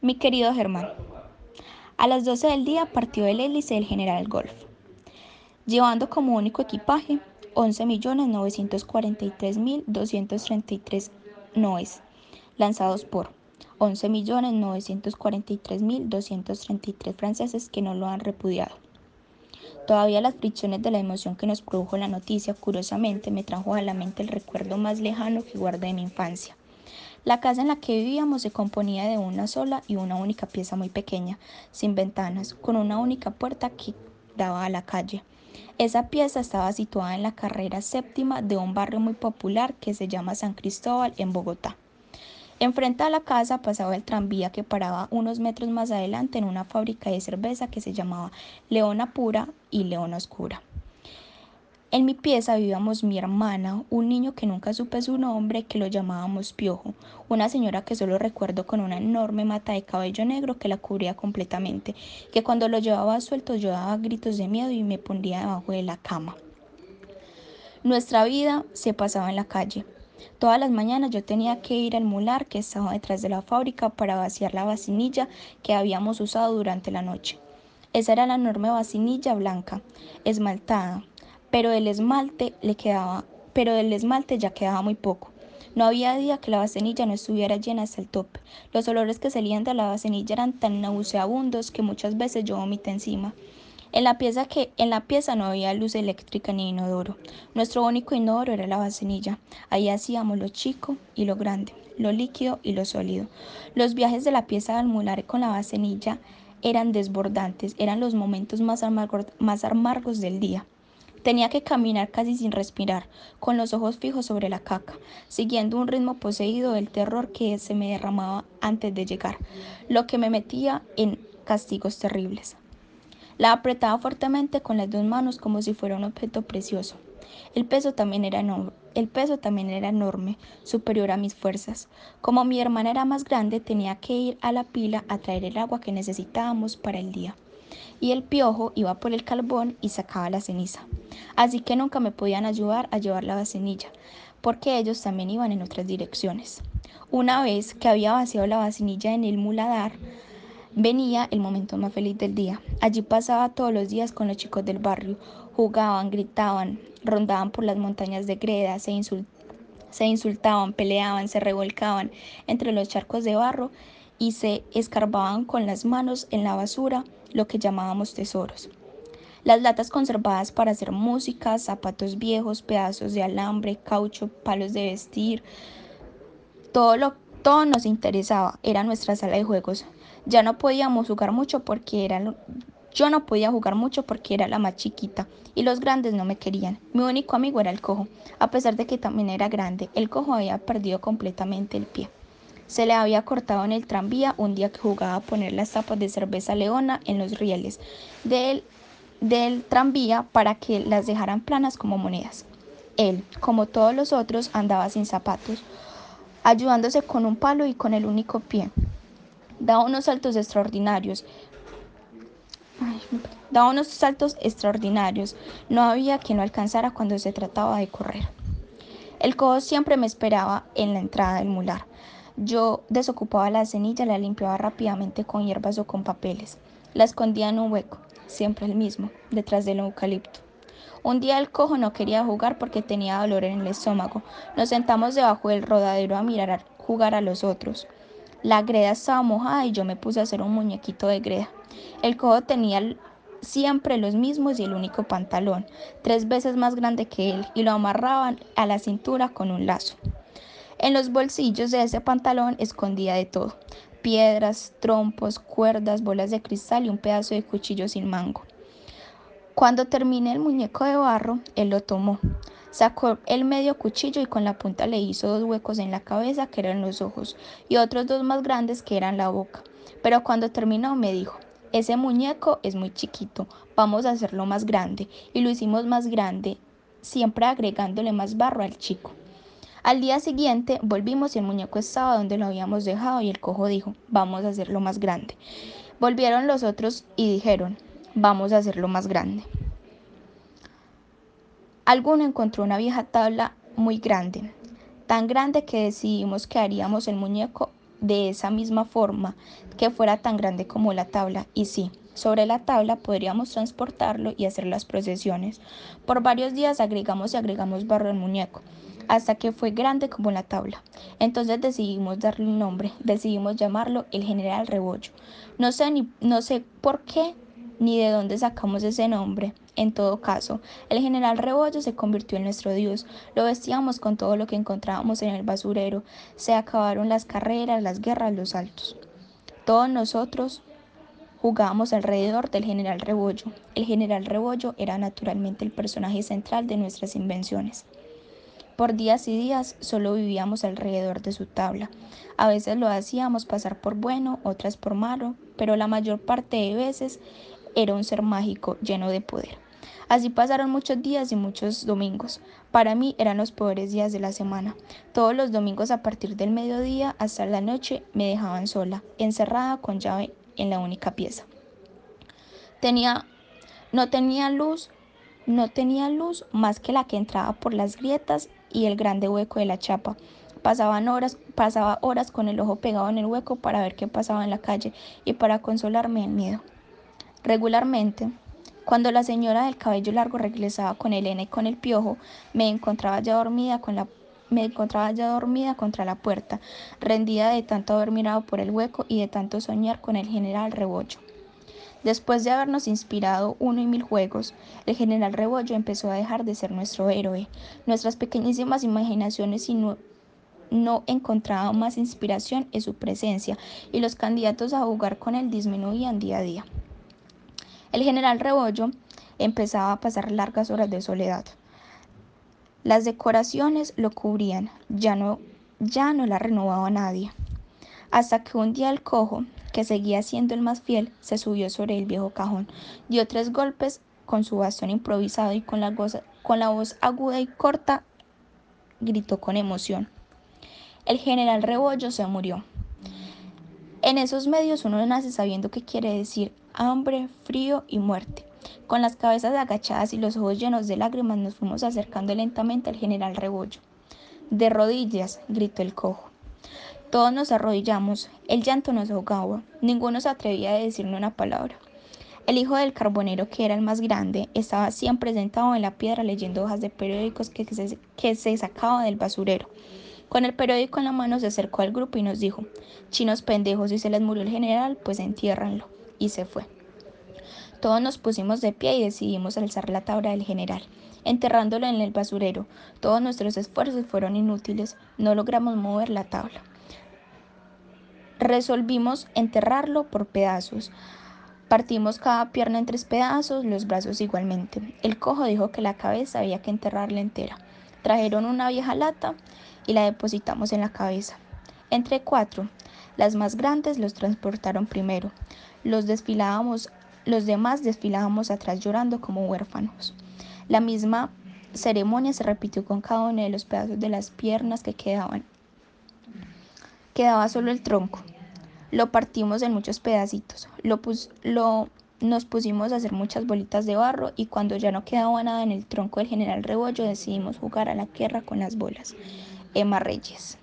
Mi querido Germán, a las 12 del día partió el hélice del General Golf, llevando como único equipaje 11.943.233 noes, lanzados por 11.943.233 franceses que no lo han repudiado. Todavía las fricciones de la emoción que nos produjo la noticia, curiosamente, me trajo a la mente el recuerdo más lejano que guardé de mi infancia. La casa en la que vivíamos se componía de una sola y una única pieza muy pequeña, sin ventanas, con una única puerta que daba a la calle. Esa pieza estaba situada en la carrera séptima de un barrio muy popular que se llama San Cristóbal en Bogotá. Enfrente a la casa pasaba el tranvía que paraba unos metros más adelante en una fábrica de cerveza que se llamaba Leona Pura y Leona Oscura. En mi pieza vivíamos mi hermana, un niño que nunca supe su nombre, que lo llamábamos Piojo, una señora que solo recuerdo con una enorme mata de cabello negro que la cubría completamente, que cuando lo llevaba suelto yo daba gritos de miedo y me ponía debajo de la cama. Nuestra vida se pasaba en la calle. Todas las mañanas yo tenía que ir al mular que estaba detrás de la fábrica para vaciar la vacinilla que habíamos usado durante la noche. Esa era la enorme vacinilla blanca, esmaltada, pero el esmalte le quedaba, pero del esmalte ya quedaba muy poco. No había día que la vasenilla no estuviera llena hasta el tope. Los olores que salían de la vasenilla eran tan nauseabundos que muchas veces yo vomité encima. En la pieza que en la pieza no había luz eléctrica ni inodoro. Nuestro único inodoro era la vasenilla. Ahí hacíamos lo chico y lo grande, lo líquido y lo sólido. Los viajes de la pieza al mular con la vasenilla eran desbordantes, eran los momentos más, más amargos del día. Tenía que caminar casi sin respirar, con los ojos fijos sobre la caca, siguiendo un ritmo poseído del terror que se me derramaba antes de llegar, lo que me metía en castigos terribles. La apretaba fuertemente con las dos manos como si fuera un objeto precioso. El peso también era enorme, el peso también era enorme, superior a mis fuerzas. Como mi hermana era más grande, tenía que ir a la pila a traer el agua que necesitábamos para el día y el piojo iba por el carbón y sacaba la ceniza. Así que nunca me podían ayudar a llevar la vacinilla, porque ellos también iban en otras direcciones. Una vez que había vaciado la vacinilla en el muladar, venía el momento más feliz del día. Allí pasaba todos los días con los chicos del barrio, jugaban, gritaban, rondaban por las montañas de greda, se, se insultaban, peleaban, se revolcaban entre los charcos de barro y se escarbaban con las manos en la basura lo que llamábamos tesoros. Las latas conservadas para hacer música, zapatos viejos, pedazos de alambre, caucho, palos de vestir, todo lo todo nos interesaba, era nuestra sala de juegos. Ya no podíamos jugar mucho porque era yo no podía jugar mucho porque era la más chiquita y los grandes no me querían. Mi único amigo era el cojo, a pesar de que también era grande. El cojo había perdido completamente el pie. Se le había cortado en el tranvía un día que jugaba a poner las tapas de cerveza leona en los rieles del, del tranvía para que las dejaran planas como monedas. Él, como todos los otros, andaba sin zapatos, ayudándose con un palo y con el único pie. Daba unos saltos extraordinarios. daba unos saltos extraordinarios. No había quien lo alcanzara cuando se trataba de correr. El cojo siempre me esperaba en la entrada del mular. Yo desocupaba la cenilla, la limpiaba rápidamente con hierbas o con papeles. La escondía en un hueco, siempre el mismo, detrás del eucalipto. Un día el cojo no quería jugar porque tenía dolor en el estómago. Nos sentamos debajo del rodadero a mirar jugar a los otros. La greda estaba mojada y yo me puse a hacer un muñequito de greda. El cojo tenía siempre los mismos y el único pantalón, tres veces más grande que él, y lo amarraban a la cintura con un lazo. En los bolsillos de ese pantalón escondía de todo, piedras, trompos, cuerdas, bolas de cristal y un pedazo de cuchillo sin mango. Cuando terminé el muñeco de barro, él lo tomó. Sacó el medio cuchillo y con la punta le hizo dos huecos en la cabeza que eran los ojos y otros dos más grandes que eran la boca. Pero cuando terminó me dijo, ese muñeco es muy chiquito, vamos a hacerlo más grande. Y lo hicimos más grande, siempre agregándole más barro al chico. Al día siguiente volvimos y el muñeco estaba donde lo habíamos dejado y el cojo dijo, vamos a hacerlo más grande. Volvieron los otros y dijeron, vamos a hacerlo más grande. Alguno encontró una vieja tabla muy grande, tan grande que decidimos que haríamos el muñeco de esa misma forma que fuera tan grande como la tabla, y sí, sobre la tabla podríamos transportarlo y hacer las procesiones. Por varios días agregamos y agregamos barro al muñeco, hasta que fue grande como la tabla. Entonces decidimos darle un nombre, decidimos llamarlo el General Rebollo. No sé, ni, no sé por qué ni de dónde sacamos ese nombre. En todo caso, el general Rebollo se convirtió en nuestro Dios. Lo vestíamos con todo lo que encontrábamos en el basurero. Se acabaron las carreras, las guerras, los saltos. Todos nosotros jugábamos alrededor del general Rebollo. El general Rebollo era naturalmente el personaje central de nuestras invenciones. Por días y días solo vivíamos alrededor de su tabla. A veces lo hacíamos pasar por bueno, otras por malo, pero la mayor parte de veces era un ser mágico lleno de poder. Así pasaron muchos días y muchos domingos. Para mí eran los peores días de la semana. Todos los domingos a partir del mediodía hasta la noche me dejaban sola, encerrada con llave en la única pieza. Tenía, no tenía luz, no tenía luz más que la que entraba por las grietas y el grande hueco de la chapa. Pasaban horas, pasaba horas con el ojo pegado en el hueco para ver qué pasaba en la calle y para consolarme el miedo. Regularmente, cuando la señora del cabello largo regresaba con Elena y con el piojo, me encontraba ya dormida con la me encontraba ya dormida contra la puerta, rendida de tanto haber mirado por el hueco y de tanto soñar con el general Rebollo. Después de habernos inspirado uno y mil juegos, el general Rebollo empezó a dejar de ser nuestro héroe. Nuestras pequeñísimas imaginaciones no encontraban más inspiración en su presencia y los candidatos a jugar con él disminuían día a día. El general Rebollo empezaba a pasar largas horas de soledad. Las decoraciones lo cubrían, ya no, ya no la renovaba nadie. Hasta que un día el cojo, que seguía siendo el más fiel, se subió sobre el viejo cajón, dio tres golpes con su bastón improvisado y con la, con la voz aguda y corta gritó con emoción. El general Rebollo se murió. En esos medios uno nace sabiendo qué quiere decir hambre, frío y muerte. Con las cabezas agachadas y los ojos llenos de lágrimas nos fuimos acercando lentamente al general Rebollo. De rodillas, gritó el cojo. Todos nos arrodillamos, el llanto nos ahogaba, ninguno se atrevía a decirle una palabra. El hijo del carbonero, que era el más grande, estaba siempre sentado en la piedra leyendo hojas de periódicos que se, que se sacaba del basurero. Con el periódico en la mano se acercó al grupo y nos dijo, chinos pendejos, si se les murió el general, pues entiérranlo y se fue. Todos nos pusimos de pie y decidimos alzar la tabla del general, enterrándolo en el basurero. Todos nuestros esfuerzos fueron inútiles, no logramos mover la tabla. Resolvimos enterrarlo por pedazos. Partimos cada pierna en tres pedazos, los brazos igualmente. El cojo dijo que la cabeza había que enterrarla entera. Trajeron una vieja lata y la depositamos en la cabeza. Entre cuatro, las más grandes los transportaron primero. Los desfilábamos, los demás desfilábamos atrás llorando como huérfanos. La misma ceremonia se repitió con cada uno de los pedazos de las piernas que quedaban. Quedaba solo el tronco. Lo partimos en muchos pedacitos. Lo, lo nos pusimos a hacer muchas bolitas de barro y cuando ya no quedaba nada en el tronco del general Rebollo decidimos jugar a la guerra con las bolas. Emma Reyes.